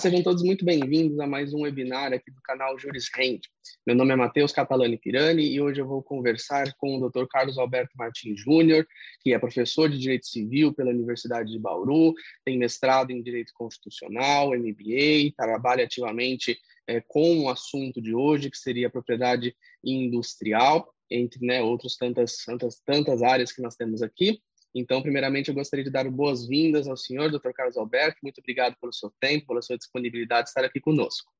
Sejam todos muito bem-vindos a mais um webinar aqui do canal Juris Rende. Meu nome é Matheus Catalani Pirani e hoje eu vou conversar com o Dr. Carlos Alberto Martins Júnior, que é professor de Direito Civil pela Universidade de Bauru, tem mestrado em Direito Constitucional, MBA, trabalha ativamente é, com o assunto de hoje, que seria a propriedade industrial, entre né, outras tantas, tantas, tantas áreas que nós temos aqui. Então, primeiramente, eu gostaria de dar boas-vindas ao senhor, Dr. Carlos Alberto. Muito obrigado pelo seu tempo, pela sua disponibilidade de estar aqui conosco.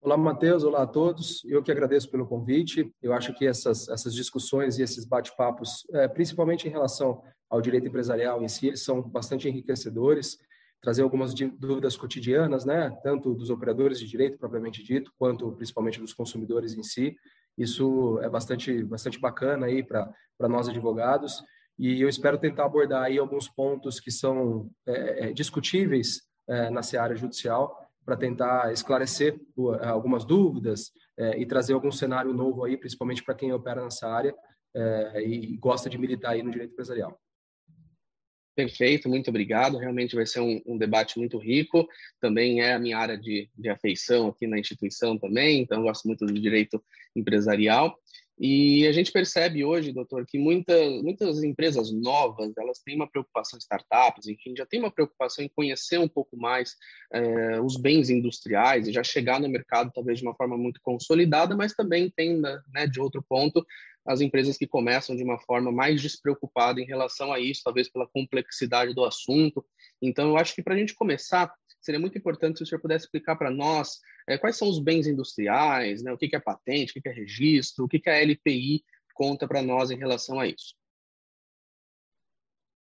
Olá, Matheus. Olá a todos. Eu que agradeço pelo convite. Eu acho que essas, essas discussões e esses bate-papos, é, principalmente em relação ao direito empresarial em si, eles são bastante enriquecedores. Trazer algumas dúvidas cotidianas, né, tanto dos operadores de direito propriamente dito, quanto principalmente dos consumidores em si. Isso é bastante, bastante bacana aí para nós advogados e eu espero tentar abordar aí alguns pontos que são é, é discutíveis é, na seara judicial para tentar esclarecer algumas dúvidas é, e trazer algum cenário novo aí, principalmente para quem opera nessa área é, e gosta de militar aí no direito empresarial. Perfeito, muito obrigado. Realmente vai ser um, um, debate muito rico. Também é a minha área de, de afeição aqui na instituição também, então gosto muito do direito empresarial. E a gente percebe hoje, doutor, que muita, muitas empresas novas, elas têm uma preocupação, startups, enfim, já tem uma preocupação em conhecer um pouco mais é, os bens industriais e já chegar no mercado talvez de uma forma muito consolidada, mas também tem, né, de outro ponto, as empresas que começam de uma forma mais despreocupada em relação a isso, talvez pela complexidade do assunto. Então, eu acho que para a gente começar, seria muito importante se o senhor pudesse explicar para nós é, quais são os bens industriais, né, o que, que é patente, o que, que é registro, o que, que a LPI conta para nós em relação a isso.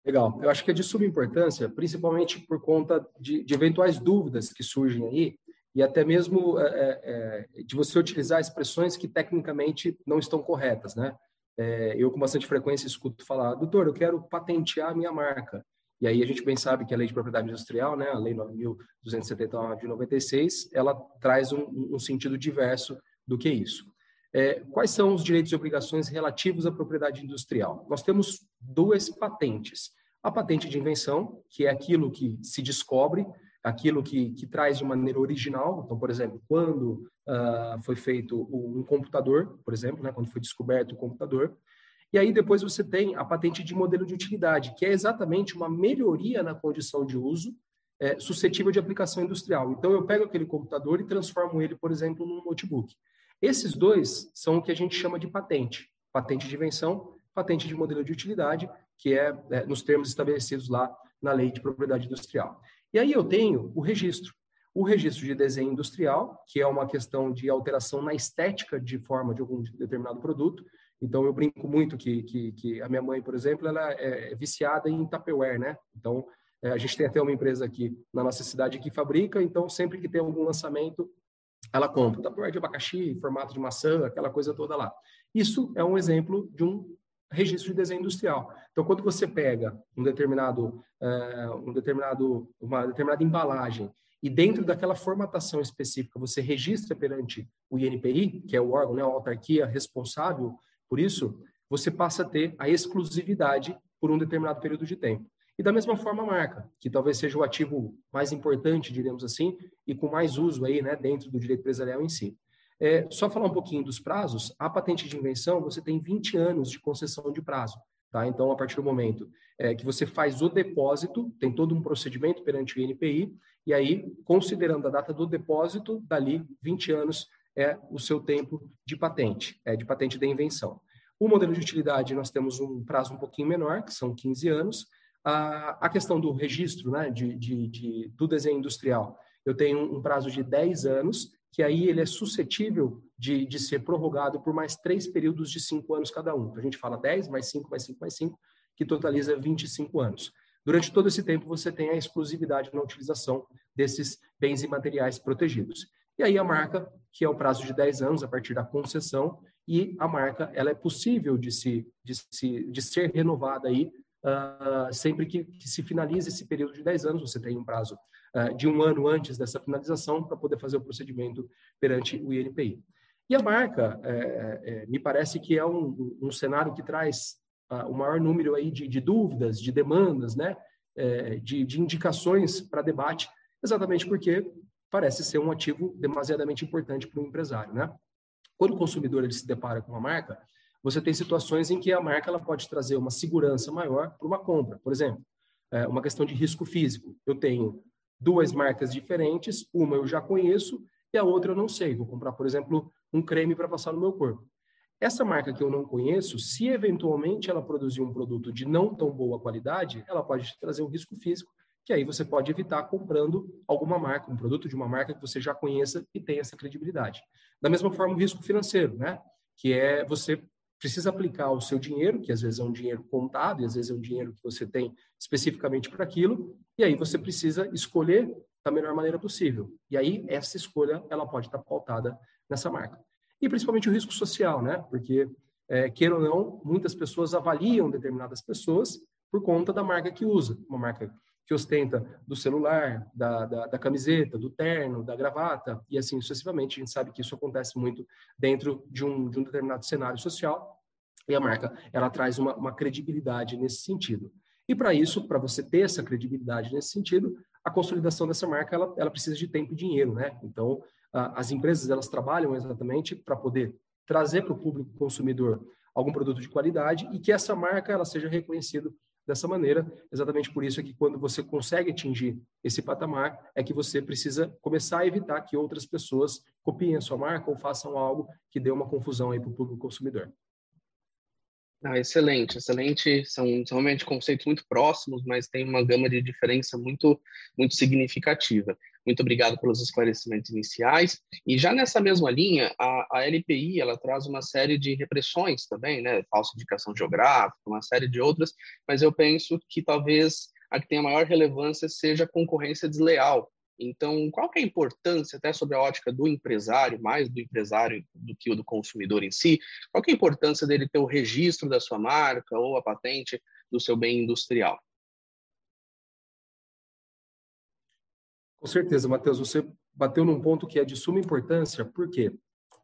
Legal. Eu acho que é de suma importância, principalmente por conta de, de eventuais dúvidas que surgem aí, e até mesmo é, é, de você utilizar expressões que tecnicamente não estão corretas, né? É, eu com bastante frequência escuto falar, doutor, eu quero patentear a minha marca. E aí a gente bem sabe que a Lei de Propriedade Industrial, né, a Lei 9.279 de 96, ela traz um, um sentido diverso do que isso. É, quais são os direitos e obrigações relativos à propriedade industrial? Nós temos duas patentes. A patente de invenção, que é aquilo que se descobre, aquilo que, que traz de maneira original. Então, por exemplo, quando uh, foi feito um computador, por exemplo, né, quando foi descoberto o computador, e aí depois você tem a patente de modelo de utilidade, que é exatamente uma melhoria na condição de uso é, suscetível de aplicação industrial. Então eu pego aquele computador e transformo ele, por exemplo, num notebook. Esses dois são o que a gente chama de patente. Patente de invenção, patente de modelo de utilidade, que é, é nos termos estabelecidos lá na lei de propriedade industrial. E aí eu tenho o registro. O registro de desenho industrial, que é uma questão de alteração na estética de forma de algum determinado produto, então, eu brinco muito que, que, que, a minha mãe, por exemplo, ela é viciada em Tupperware, né? Então, é, a gente tem até uma empresa aqui na nossa cidade que fabrica, então, sempre que tem algum lançamento, ela compra Tupperware de abacaxi, formato de maçã, aquela coisa toda lá. Isso é um exemplo de um registro de desenho industrial. Então, quando você pega um determinado, uh, um determinado, uma determinada embalagem e dentro daquela formatação específica você registra perante o INPI, que é o órgão, né, a autarquia responsável por isso, você passa a ter a exclusividade por um determinado período de tempo. E da mesma forma a marca, que talvez seja o ativo mais importante, diremos assim, e com mais uso aí, né, dentro do direito empresarial em si. É, só falar um pouquinho dos prazos, a patente de invenção, você tem 20 anos de concessão de prazo. Tá? Então, a partir do momento é, que você faz o depósito, tem todo um procedimento perante o INPI, e aí, considerando a data do depósito, dali 20 anos é o seu tempo de patente, é de patente da invenção. O modelo de utilidade, nós temos um prazo um pouquinho menor, que são 15 anos. A, a questão do registro né, de, de, de, do desenho industrial, eu tenho um prazo de 10 anos, que aí ele é suscetível de, de ser prorrogado por mais três períodos de 5 anos cada um. A gente fala 10 mais 5 mais 5 mais 5, que totaliza 25 anos. Durante todo esse tempo, você tem a exclusividade na utilização desses bens e materiais protegidos. E aí a marca, que é o prazo de 10 anos a partir da concessão, e a marca ela é possível de, se, de, se, de ser renovada aí, uh, sempre que, que, se finalize esse período de 10 anos, você tem um prazo uh, de um ano antes dessa finalização para poder fazer o procedimento perante o INPI. E a marca, é, é, me parece que é um, um cenário que traz uh, o maior número aí de, de dúvidas, de demandas, né, é, de, de indicações para debate, exatamente porque parece ser um ativo demasiadamente importante para o empresário, né? Quando o consumidor ele se depara com uma marca, você tem situações em que a marca ela pode trazer uma segurança maior para uma compra. Por exemplo, é uma questão de risco físico. Eu tenho duas marcas diferentes, uma eu já conheço e a outra eu não sei. Vou comprar, por exemplo, um creme para passar no meu corpo. Essa marca que eu não conheço, se eventualmente ela produzir um produto de não tão boa qualidade, ela pode trazer um risco físico, que aí você pode evitar comprando alguma marca, um produto de uma marca que você já conheça e tenha essa credibilidade. Da mesma forma, o risco financeiro, né? Que é você precisa aplicar o seu dinheiro, que às vezes é um dinheiro contado e às vezes é um dinheiro que você tem especificamente para aquilo, e aí você precisa escolher da melhor maneira possível. E aí essa escolha ela pode estar pautada nessa marca e principalmente o risco social, né? Porque, é, queira ou não, muitas pessoas avaliam determinadas pessoas por conta da marca que usa. Uma marca que ostenta do celular, da, da, da, camiseta, do terno, da gravata, e assim sucessivamente. A gente sabe que isso acontece muito dentro de um, de um determinado cenário social, e a marca ela traz uma, uma credibilidade nesse sentido. E para isso, para você ter essa credibilidade nesse sentido, a consolidação dessa marca ela, ela precisa de tempo e dinheiro, né? Então, as empresas elas trabalham exatamente para poder trazer para o público consumidor algum produto de qualidade e que essa marca ela seja reconhecida dessa maneira. Exatamente por isso é que quando você consegue atingir esse patamar, é que você precisa começar a evitar que outras pessoas copiem a sua marca ou façam algo que dê uma confusão aí para o público consumidor. Ah, excelente, excelente. São, são realmente conceitos muito próximos, mas tem uma gama de diferença muito, muito significativa. Muito obrigado pelos esclarecimentos iniciais. E já nessa mesma linha, a, a LPI ela traz uma série de repressões também, né? Falsa indicação geográfica, uma série de outras, mas eu penso que talvez a que tenha maior relevância seja a concorrência desleal, então, qual que é a importância, até sobre a ótica do empresário, mais do empresário do que o do consumidor em si, qual que é a importância dele ter o registro da sua marca ou a patente do seu bem industrial? Com certeza, Matheus, você bateu num ponto que é de suma importância, porque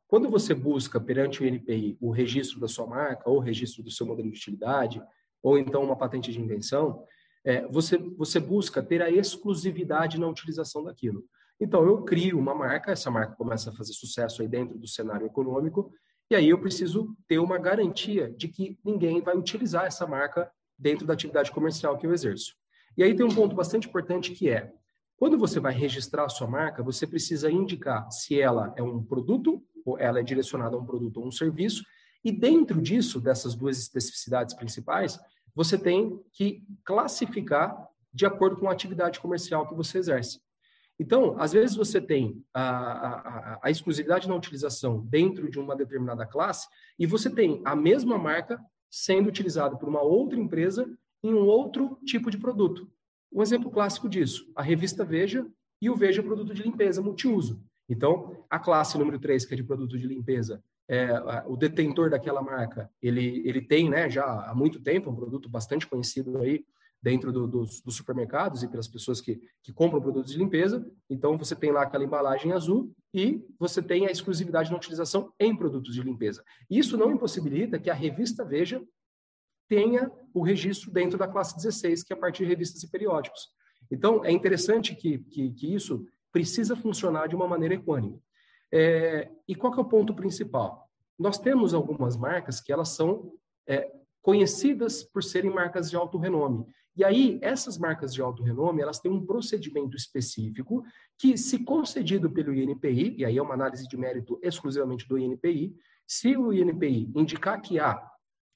quando você busca perante o INPI o registro da sua marca ou o registro do seu modelo de utilidade, ou então uma patente de invenção, é, você, você busca ter a exclusividade na utilização daquilo. Então, eu crio uma marca, essa marca começa a fazer sucesso aí dentro do cenário econômico, e aí eu preciso ter uma garantia de que ninguém vai utilizar essa marca dentro da atividade comercial que eu exerço. E aí tem um ponto bastante importante que é, quando você vai registrar a sua marca, você precisa indicar se ela é um produto, ou ela é direcionada a um produto ou um serviço, e dentro disso, dessas duas especificidades principais, você tem que classificar de acordo com a atividade comercial que você exerce. Então, às vezes você tem a, a, a, exclusividade na utilização dentro de uma determinada classe e você tem a mesma marca sendo utilizada por uma outra empresa em um outro tipo de produto. Um exemplo clássico disso, a revista Veja e o Veja Produto de Limpeza Multiuso. Então, a classe número 3, que é de produto de limpeza, é, o detentor daquela marca, ele, ele tem né, já há muito tempo, um produto bastante conhecido aí dentro do, dos, dos, supermercados e pelas pessoas que, que compram produtos de limpeza. Então, você tem lá aquela embalagem azul e você tem a exclusividade na utilização em produtos de limpeza. Isso não impossibilita que a revista Veja tenha o registro dentro da classe 16, que é a partir de revistas e periódicos. Então, é interessante que, que, que isso precisa funcionar de uma maneira equânime. É, e qual é o ponto principal? Nós temos algumas marcas que elas são é, conhecidas por serem marcas de alto renome. E aí, essas marcas de alto renome, elas têm um procedimento específico que, se concedido pelo INPI, e aí é uma análise de mérito exclusivamente do INPI, se o INPI indicar que há,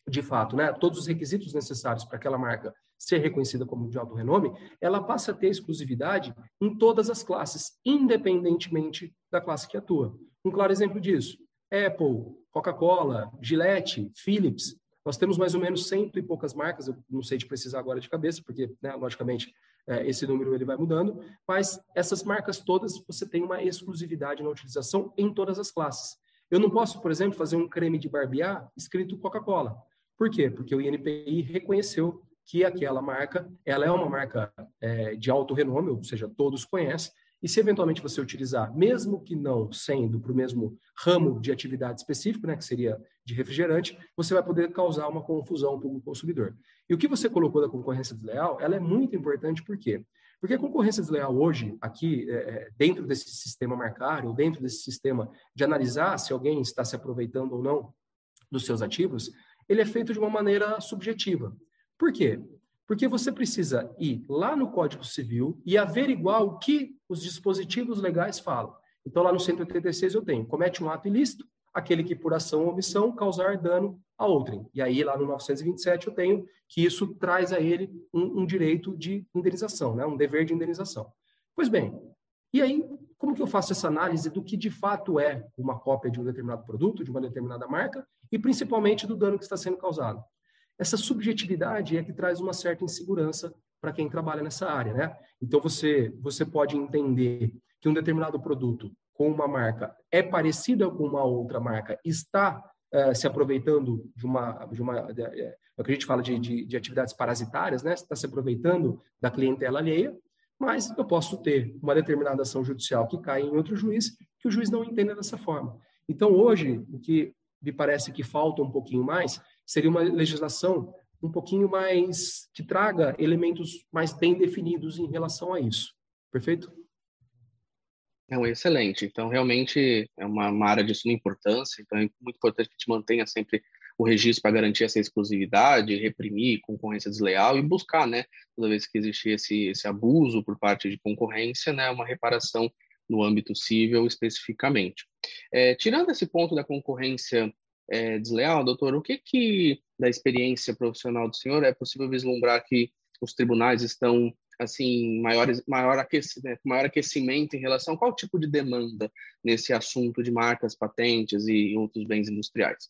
de fato, né, todos os requisitos necessários para aquela marca ser reconhecida como de alto renome, ela passa a ter exclusividade em todas as classes, independentemente da classe que atua. Um claro exemplo disso, Apple, Coca-Cola, Gillette, Philips, nós temos mais ou menos cento e poucas marcas, eu não sei de precisar agora de cabeça, porque, né, logicamente, é, esse número ele vai mudando, mas essas marcas todas você tem uma exclusividade na utilização em todas as classes. Eu não posso, por exemplo, fazer um creme de barbear escrito Coca-Cola. Por quê? Porque o INPI reconheceu que aquela marca ela é uma marca é, de alto renome, ou seja, todos conhecem, e se eventualmente você utilizar, mesmo que não sendo para o mesmo ramo de atividade específico, né, que seria de refrigerante, você vai poder causar uma confusão para o consumidor. E o que você colocou da concorrência desleal, ela é muito importante por quê? Porque a concorrência desleal hoje, aqui, é, é, dentro desse sistema marcário, dentro desse sistema de analisar se alguém está se aproveitando ou não dos seus ativos, ele é feito de uma maneira subjetiva. Por quê? Porque você precisa ir lá no Código Civil e averiguar o que os dispositivos legais falam. Então, lá no 186 eu tenho, comete um ato ilícito, aquele que por ação ou omissão causar dano a outrem. E aí, lá no 927, eu tenho que isso traz a ele um, um direito de indenização, né? um dever de indenização. Pois bem, e aí, como que eu faço essa análise do que de fato é uma cópia de um determinado produto, de uma determinada marca, e principalmente do dano que está sendo causado? Essa subjetividade é que traz uma certa insegurança para quem trabalha nessa área, né? Então você você pode entender que um determinado produto com uma marca é parecida com uma outra marca, está uh, se aproveitando de uma, de uma de, é, o que a gente fala de, de, de atividades parasitárias, né? está se aproveitando da clientela alheia, mas eu posso ter uma determinada ação judicial que cai em outro juiz, que o juiz não entenda dessa forma. Então, hoje, o que me parece que falta um pouquinho mais seria uma legislação um pouquinho mais que traga elementos mais bem definidos em relação a isso. Perfeito? Não, excelente. Então, realmente é uma, uma área de suma importância. Então, é muito importante que a gente mantenha sempre o registro para garantir essa exclusividade, reprimir concorrência desleal e buscar, né, toda vez que existe esse, esse abuso por parte de concorrência, né, uma reparação no âmbito civil especificamente. É, tirando esse ponto da concorrência é, desleal, doutor, o que que da experiência profissional do senhor é possível vislumbrar que os tribunais estão assim maiores, maior, aquecimento, né, maior aquecimento em relação a qual tipo de demanda nesse assunto de marcas, patentes e outros bens industriais?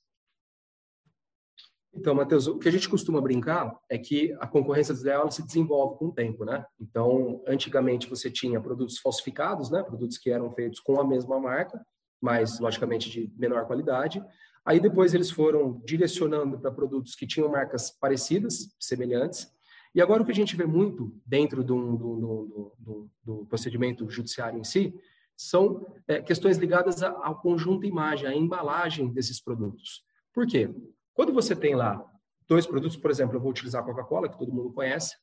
Então, Matheus, o que a gente costuma brincar é que a concorrência desleal se desenvolve com o tempo, né? Então, antigamente você tinha produtos falsificados, né? Produtos que eram feitos com a mesma marca, mas logicamente de menor qualidade. Aí depois eles foram direcionando para produtos que tinham marcas parecidas, semelhantes, e agora o que a gente vê muito dentro do, do, do, do procedimento judiciário em si são é, questões ligadas ao conjunto imagem, à embalagem desses produtos. Por quê? Quando você tem lá dois produtos, por exemplo, eu vou utilizar a Coca-Cola, que todo mundo conhece,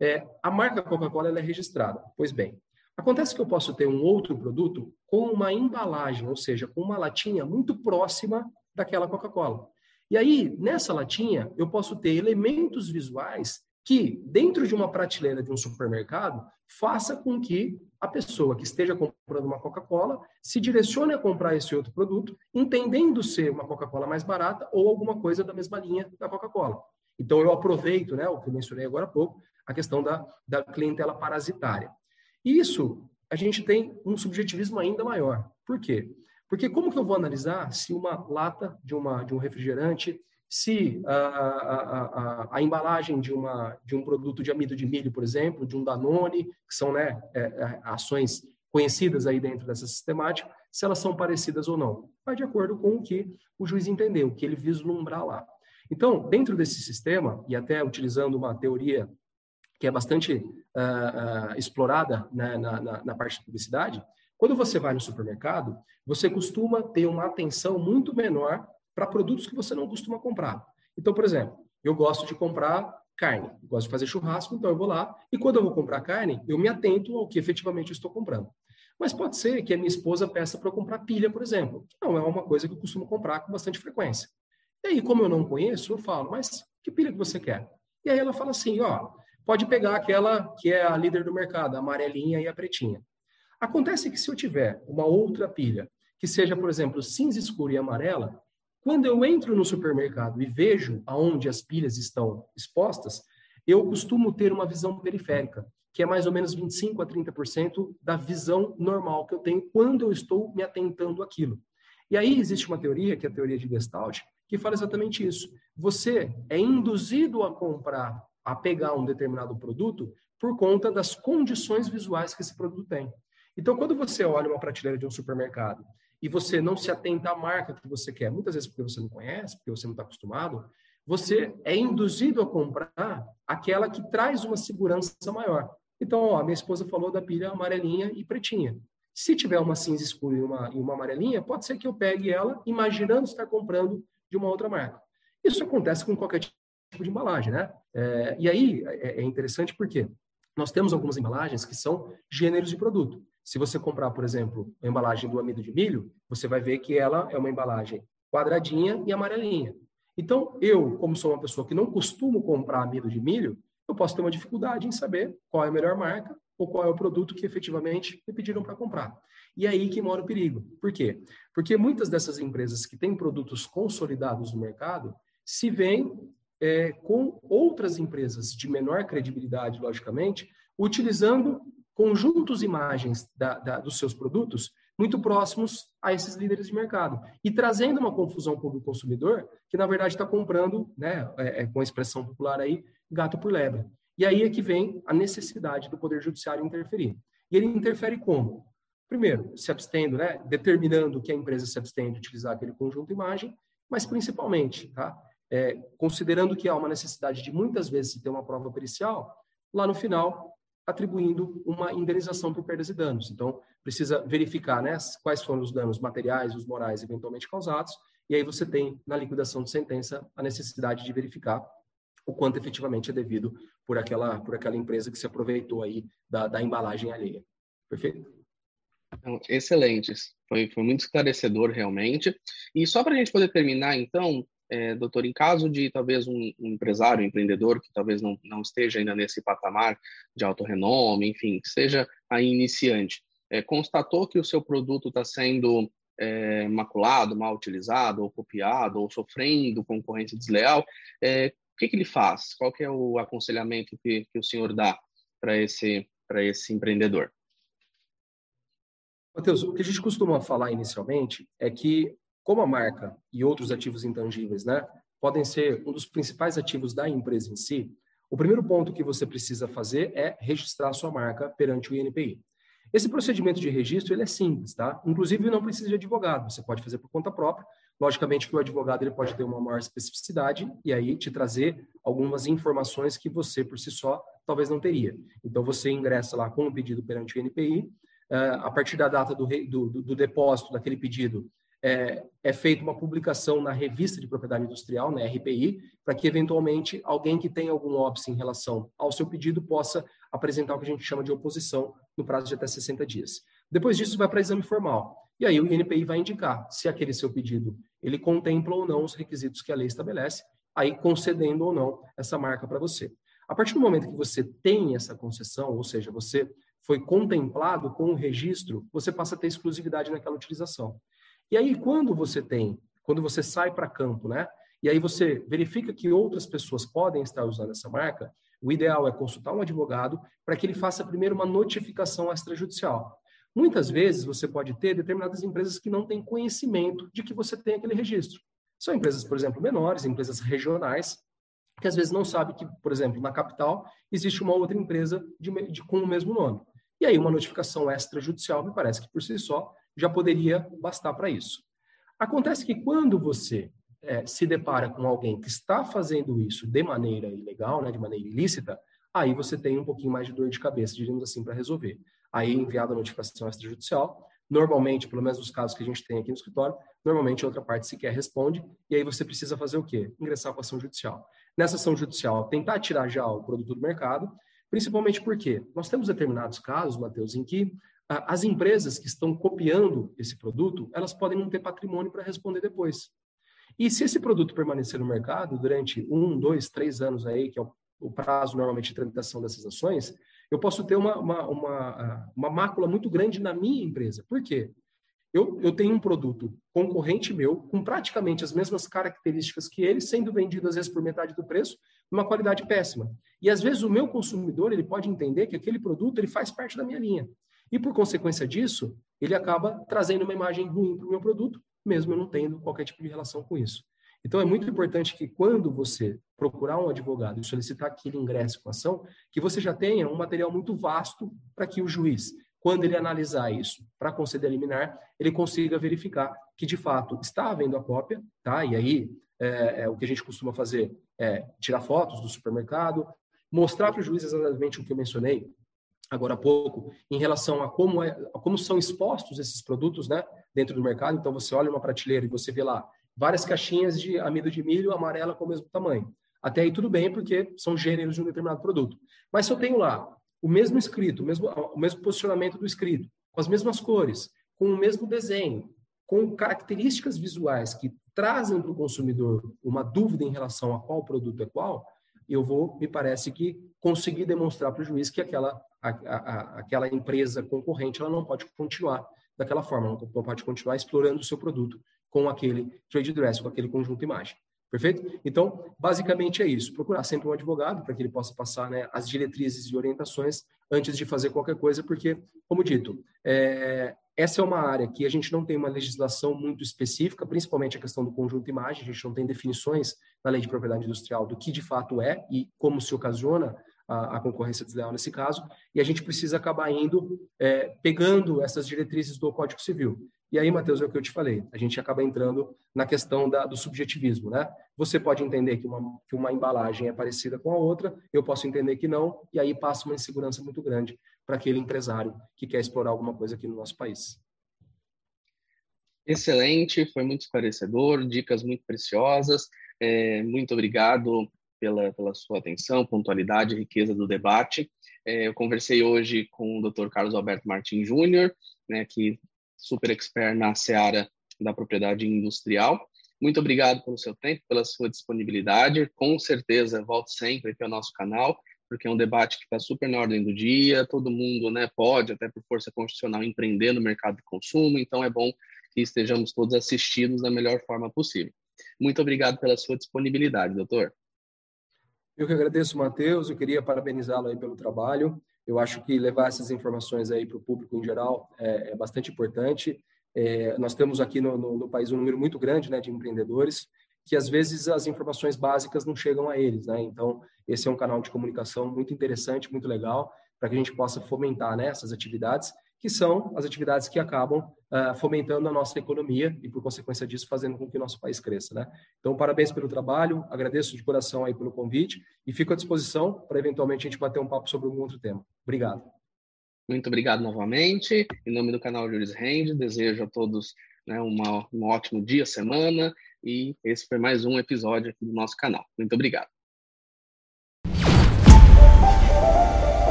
é, a marca Coca-Cola é registrada. Pois bem, acontece que eu posso ter um outro produto com uma embalagem, ou seja, com uma latinha muito próxima daquela Coca-Cola. E aí, nessa latinha, eu posso ter elementos visuais que, dentro de uma prateleira de um supermercado, faça com que a pessoa que esteja comprando uma Coca-Cola se direcione a comprar esse outro produto, entendendo ser uma Coca-Cola mais barata ou alguma coisa da mesma linha da Coca-Cola. Então, eu aproveito, né, o que eu mencionei agora há pouco, a questão da, da clientela parasitária. E isso, a gente tem um subjetivismo ainda maior. Por quê? Porque como que eu vou analisar se uma lata de, uma, de um refrigerante se a, a, a, a, embalagem de, uma, de um produto de amido de milho, por exemplo, de um Danone, que são né, é, é, ações conhecidas aí dentro dessa sistemática, se elas são parecidas ou não. Vai de acordo com o que o juiz entendeu, o que ele vislumbrar lá. Então, dentro desse sistema, e até utilizando uma teoria que é bastante uh, uh, explorada né, na, na, na parte de publicidade, quando você vai no supermercado, você costuma ter uma atenção muito menor para produtos que você não costuma comprar. Então, por exemplo, eu gosto de comprar carne, gosto de fazer churrasco, então eu vou lá e quando eu vou comprar carne, eu me atento ao que efetivamente eu estou comprando. Mas pode ser que a minha esposa peça para eu comprar pilha, por exemplo, que não é uma coisa que eu costumo comprar com bastante frequência. E aí, como eu não conheço, eu falo, mas que pilha que você quer? E aí ela fala assim, ó, pode pegar aquela que é a líder do mercado, a amarelinha e a pretinha. Acontece que se eu tiver uma outra pilha, que seja, por exemplo, cinza escura e amarela, quando eu entro no supermercado e vejo aonde as pilhas estão expostas, eu costumo ter uma visão periférica, que é mais ou menos 25 a 30% da visão normal que eu tenho quando eu estou me atentando àquilo. E aí existe uma teoria, que é a teoria de Gestalt, que fala exatamente isso. Você é induzido a comprar, a pegar um determinado produto por conta das condições visuais que esse produto tem. Então, quando você olha uma prateleira de um supermercado e você não se atenta à marca que você quer, muitas vezes porque você não conhece, porque você não está acostumado, você é induzido a comprar aquela que traz uma segurança maior. Então, ó, minha esposa falou da pilha amarelinha e pretinha. Se tiver uma cinza escura e uma, e uma amarelinha, pode ser que eu pegue ela imaginando estar comprando de uma outra marca. Isso acontece com qualquer tipo de embalagem, né? É, e aí é, é interessante porque nós temos algumas embalagens que são gêneros de produto. Se você comprar, por exemplo, a embalagem do amido de milho, você vai ver que ela é uma embalagem quadradinha e amarelinha. Então, eu, como sou uma pessoa que não costumo comprar amido de milho, eu posso ter uma dificuldade em saber qual é a melhor marca ou qual é o produto que efetivamente me pediram para comprar. E é aí que mora o perigo. Por quê? Porque muitas dessas empresas que têm produtos consolidados no mercado se veem é, com outras empresas de menor credibilidade, logicamente, utilizando conjuntos imagens da, da, dos seus produtos muito próximos a esses líderes de mercado e trazendo uma confusão para o consumidor que na verdade está comprando, né, é, é, com a expressão popular aí, gato por lebre. E aí é que vem a necessidade do poder judiciário interferir. E ele interfere como? Primeiro, se abstendo, né, determinando que a empresa se abstém de utilizar aquele conjunto de imagem, mas principalmente, tá, é, considerando que há uma necessidade de muitas vezes ter uma prova pericial, lá no final, atribuindo uma indenização por perdas e danos. Então, precisa verificar né, quais foram os danos materiais, os morais eventualmente causados, e aí você tem, na liquidação de sentença, a necessidade de verificar o quanto efetivamente é devido por aquela, por aquela empresa que se aproveitou aí da, da embalagem alheia. Perfeito? Então, excelentes. Foi, foi muito esclarecedor, realmente. E só para a gente poder terminar, então, é, doutor, em caso de talvez um, um, empresário, um empreendedor que talvez não, não esteja ainda nesse patamar de alto renome, enfim, que seja aí iniciante, é, constatou que o seu produto está sendo é, maculado, mal utilizado, ou copiado, ou sofrendo concorrência desleal, é, o que, que ele faz? Qual é o aconselhamento que, que o senhor dá para esse, esse empreendedor? Matheus, o que a gente costuma falar inicialmente é que como a marca e outros ativos intangíveis, né, podem ser um dos principais ativos da empresa em si, o primeiro ponto que você precisa fazer é registrar sua marca perante o INPI. Esse procedimento de registro ele é simples, tá? Inclusive não precisa de advogado, você pode fazer por conta própria. Logicamente que o advogado ele pode ter uma maior especificidade e aí te trazer algumas informações que você por si só talvez não teria. Então você ingressa lá com o pedido perante o INPI, eh, a partir da data do, do, do depósito daquele pedido, é, é feita uma publicação na revista de propriedade industrial, na RPI, para que eventualmente alguém que tenha algum óbice em relação ao seu pedido possa apresentar o que a gente chama de oposição no prazo de até 60 dias. Depois disso vai para exame formal. E aí o INPI vai indicar se aquele seu pedido ele contempla ou não os requisitos que a lei estabelece, aí concedendo ou não essa marca para você. A partir do momento que você tem essa concessão, ou seja, você foi contemplado com o registro, você passa a ter exclusividade naquela utilização. E aí, quando você tem, quando você sai para campo, né? E aí você verifica que outras pessoas podem estar usando essa marca, o ideal é consultar um advogado para que ele faça primeiro uma notificação extrajudicial. Muitas vezes você pode ter determinadas empresas que não têm conhecimento de que você tem aquele registro. São empresas, por exemplo, menores, empresas regionais, que às vezes não sabem que, por exemplo, na capital existe uma outra empresa de, de, com o mesmo nome. E aí uma notificação extrajudicial me parece que por si só já poderia bastar para isso. Acontece que quando você é, se depara com alguém que está fazendo isso de maneira ilegal, né, de maneira ilícita, aí você tem um pouquinho mais de dor de cabeça, digamos assim, para resolver. Aí enviada a notificação extrajudicial, normalmente, pelo menos nos casos que a gente tem aqui no escritório, normalmente a outra parte sequer responde, e aí você precisa fazer o quê? Ingressar com ação judicial. Nessa ação judicial, tentar tirar já o produto do mercado, principalmente porque nós temos determinados casos, Matheus, em que as empresas que estão copiando esse produto, elas podem não ter patrimônio para responder depois. E se esse produto permanecer no mercado durante um, dois, três anos aí, que é o, prazo normalmente de tramitação dessas ações, eu posso ter uma, uma, uma, uma mácula muito grande na minha empresa. Por quê? Eu, eu tenho um produto concorrente meu, com praticamente as mesmas características que ele, sendo vendido às vezes por metade do preço, numa qualidade péssima. E às vezes o meu consumidor ele pode entender que aquele produto ele faz parte da minha linha. E por consequência disso, ele acaba trazendo uma imagem ruim para o meu produto, mesmo eu não tendo qualquer tipo de relação com isso. Então é muito importante que quando você procurar um advogado e solicitar que ele ingresse com ação, que você já tenha um material muito vasto para que o juiz, quando ele analisar isso para conceder liminar, ele consiga verificar que de fato está havendo a cópia, tá? E aí é, é, o que a gente costuma fazer é tirar fotos do supermercado, mostrar para o juiz exatamente o que eu mencionei, agora há pouco, em relação a como, é, a como são expostos esses produtos né, dentro do mercado. Então, você olha uma prateleira e você vê lá várias caixinhas de amido de milho amarela com o mesmo tamanho. Até aí tudo bem, porque são gêneros de um determinado produto. Mas se eu tenho lá o mesmo escrito, o mesmo, o mesmo posicionamento do escrito, com as mesmas cores, com o mesmo desenho, com características visuais que trazem para o consumidor uma dúvida em relação a qual produto é qual, eu vou, me parece que, conseguir demonstrar para o juiz que aquela, a, a, aquela empresa concorrente ela não pode continuar daquela forma, não pode continuar explorando o seu produto com aquele trade dress, com aquele conjunto imagem. Perfeito? Então, basicamente é isso. Procurar sempre um advogado para que ele possa passar né, as diretrizes e orientações antes de fazer qualquer coisa, porque, como dito, é, essa é uma área que a gente não tem uma legislação muito específica, principalmente a questão do conjunto imagem, a gente não tem definições na lei de propriedade industrial do que de fato é e como se ocasiona a, a concorrência desleal nesse caso, e a gente precisa acabar indo, é, pegando essas diretrizes do Código Civil. E aí, Matheus, é o que eu te falei, a gente acaba entrando na questão da, do subjetivismo, né? Você pode entender que uma, que uma embalagem é parecida com a outra, eu posso entender que não, e aí passa uma insegurança muito grande para aquele empresário que quer explorar alguma coisa aqui no nosso país. Excelente, foi muito esclarecedor, dicas muito preciosas. É, muito obrigado pela, pela sua atenção, pontualidade, riqueza do debate. É, eu conversei hoje com o Dr. Carlos Alberto Martins Júnior, né, que super expert na seara da propriedade industrial. Muito obrigado pelo seu tempo, pela sua disponibilidade. Com certeza, volte sempre aqui ao nosso canal, porque é um debate que está super na ordem do dia. Todo mundo né, pode, até por força constitucional, empreender no mercado de consumo. Então, é bom que estejamos todos assistidos da melhor forma possível. Muito obrigado pela sua disponibilidade, doutor. Eu que agradeço, Matheus. Eu queria parabenizá-lo aí pelo trabalho. Eu acho que levar essas informações aí para o público em geral é, é bastante importante. É, nós temos aqui no, no, no, país um número muito grande né, de empreendedores que às vezes as informações básicas não chegam a eles, né? Então esse é um canal de comunicação muito interessante, muito legal para que a gente possa fomentar né, essas atividades que são as atividades que acabam uh, fomentando a nossa economia e, por consequência disso, fazendo com que o nosso país cresça. Né? Então, parabéns pelo trabalho, agradeço de coração aí pelo convite e fico à disposição para, eventualmente, a gente bater um papo sobre algum outro tema. Obrigado. Muito obrigado novamente. Em nome do canal Juris Rende, desejo a todos né, uma, um ótimo dia, semana, e esse foi mais um episódio aqui do nosso canal. Muito obrigado.